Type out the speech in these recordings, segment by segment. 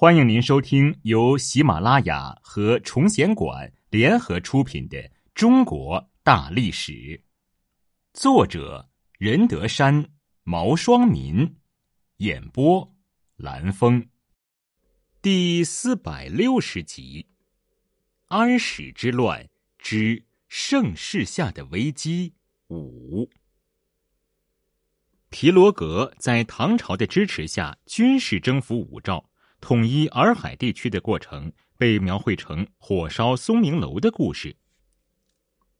欢迎您收听由喜马拉雅和崇贤馆联合出品的《中国大历史》，作者任德山、毛双民，演播蓝峰，第四百六十集：安史之乱之盛世下的危机五。皮罗格在唐朝的支持下，军事征服武曌。统一洱海地区的过程被描绘成火烧松明楼的故事。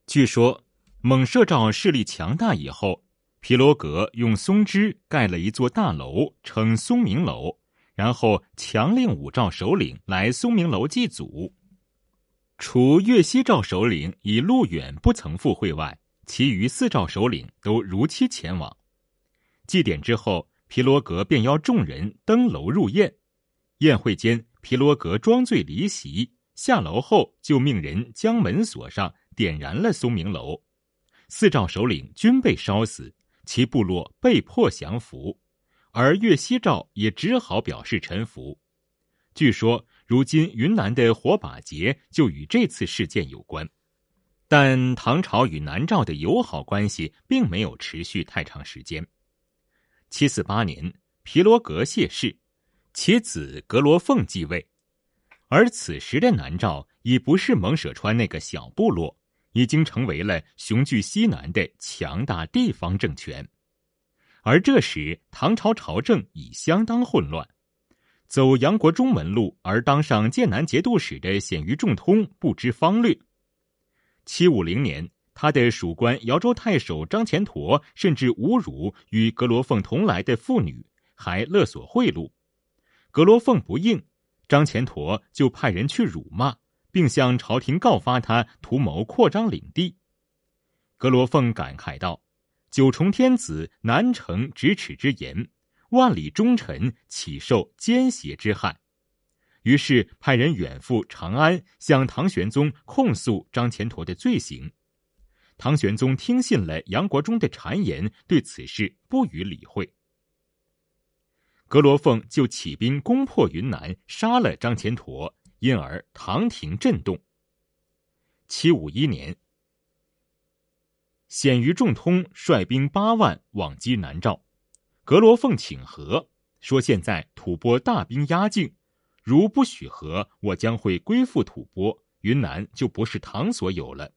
据说，蒙舍诏势力强大以后，皮罗格用松枝盖了一座大楼，称松明楼，然后强令武曌首领来松明楼祭祖。除岳西赵首领以路远不曾赴会外，其余四赵首领都如期前往。祭典之后，皮罗格便邀众人登楼入宴。宴会间，皮罗格装醉离席，下楼后就命人将门锁上，点燃了松明楼。四赵首领均被烧死，其部落被迫降服，而岳西赵也只好表示臣服。据说，如今云南的火把节就与这次事件有关。但唐朝与南诏的友好关系并没有持续太长时间。七四八年，皮罗格谢世。其子格罗凤继位，而此时的南诏已不是蒙舍川那个小部落，已经成为了雄踞西南的强大地方政权。而这时，唐朝朝政已相当混乱。走杨国忠门路而当上剑南节度使的鲜于仲通不知方略。七五零年，他的属官姚州太守张虔陀甚至侮辱与格罗凤同来的妇女，还勒索贿赂。格罗凤不应，张虔陀就派人去辱骂，并向朝廷告发他图谋扩张领地。格罗凤感慨道：“九重天子难成咫尺之言，万里忠臣岂受奸邪之害？”于是派人远赴长安，向唐玄宗控诉张虔陀的罪行。唐玄宗听信了杨国忠的谗言，对此事不予理会。格罗凤就起兵攻破云南，杀了张虔陀，因而唐廷震动。七五一年，鲜于仲通率兵八万往击南诏，格罗凤请和，说：“现在吐蕃大兵压境，如不许和，我将会归附吐蕃，云南就不是唐所有了。”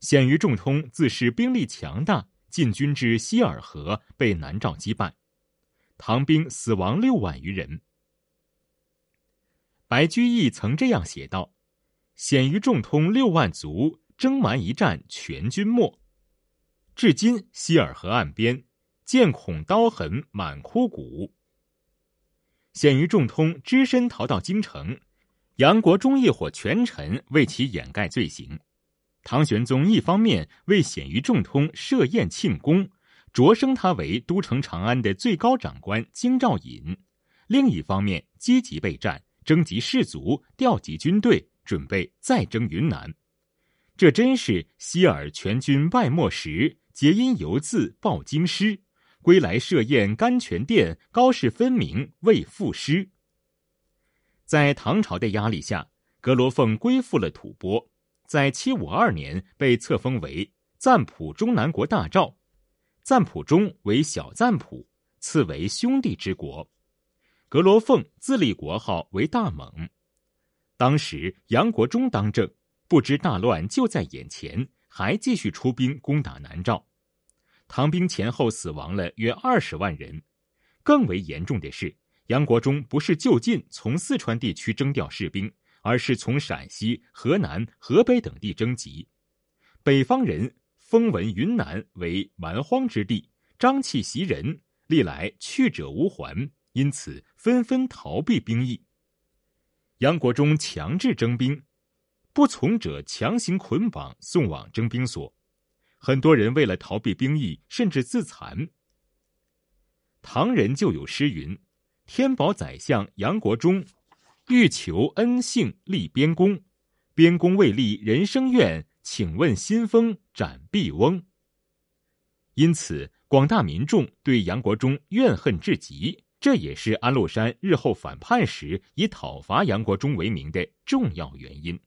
鲜于仲通自恃兵力强大，进军至西尔河，被南诏击败。唐兵死亡六万余人。白居易曾这样写道：“鲜于众通六万卒，征蛮一战全军没。至今希尔河岸边，见孔刀痕满枯骨。”鲜于众通只身逃到京城，杨国忠一伙权臣为其掩盖罪行。唐玄宗一方面为鲜于众通设宴庆功。擢升他为都城长安的最高长官京兆尹，另一方面积极备战，征集士卒，调集军队，准备再征云南。这真是希尔全军败没时，皆因犹自报京师，归来设宴甘泉殿，高氏分明为赋诗。在唐朝的压力下，格罗凤归附了吐蕃，在七五二年被册封为赞普中南国大诏。赞普中为小赞普，赐为兄弟之国。格罗凤自立国号为大蒙。当时杨国忠当政，不知大乱就在眼前，还继续出兵攻打南诏。唐兵前后死亡了约二十万人。更为严重的是，杨国忠不是就近从四川地区征调士兵，而是从陕西、河南、河北等地征集。北方人。风闻云南为蛮荒之地，瘴气袭人，历来去者无还，因此纷纷逃避兵役。杨国忠强制征兵，不从者强行捆绑送往征兵所。很多人为了逃避兵役，甚至自残。唐人就有诗云：“天宝宰相杨国忠，欲求恩幸立边功，边功未立人生愿。”请问新风斩毕翁。因此，广大民众对杨国忠怨恨至极，这也是安禄山日后反叛时以讨伐杨国忠为名的重要原因。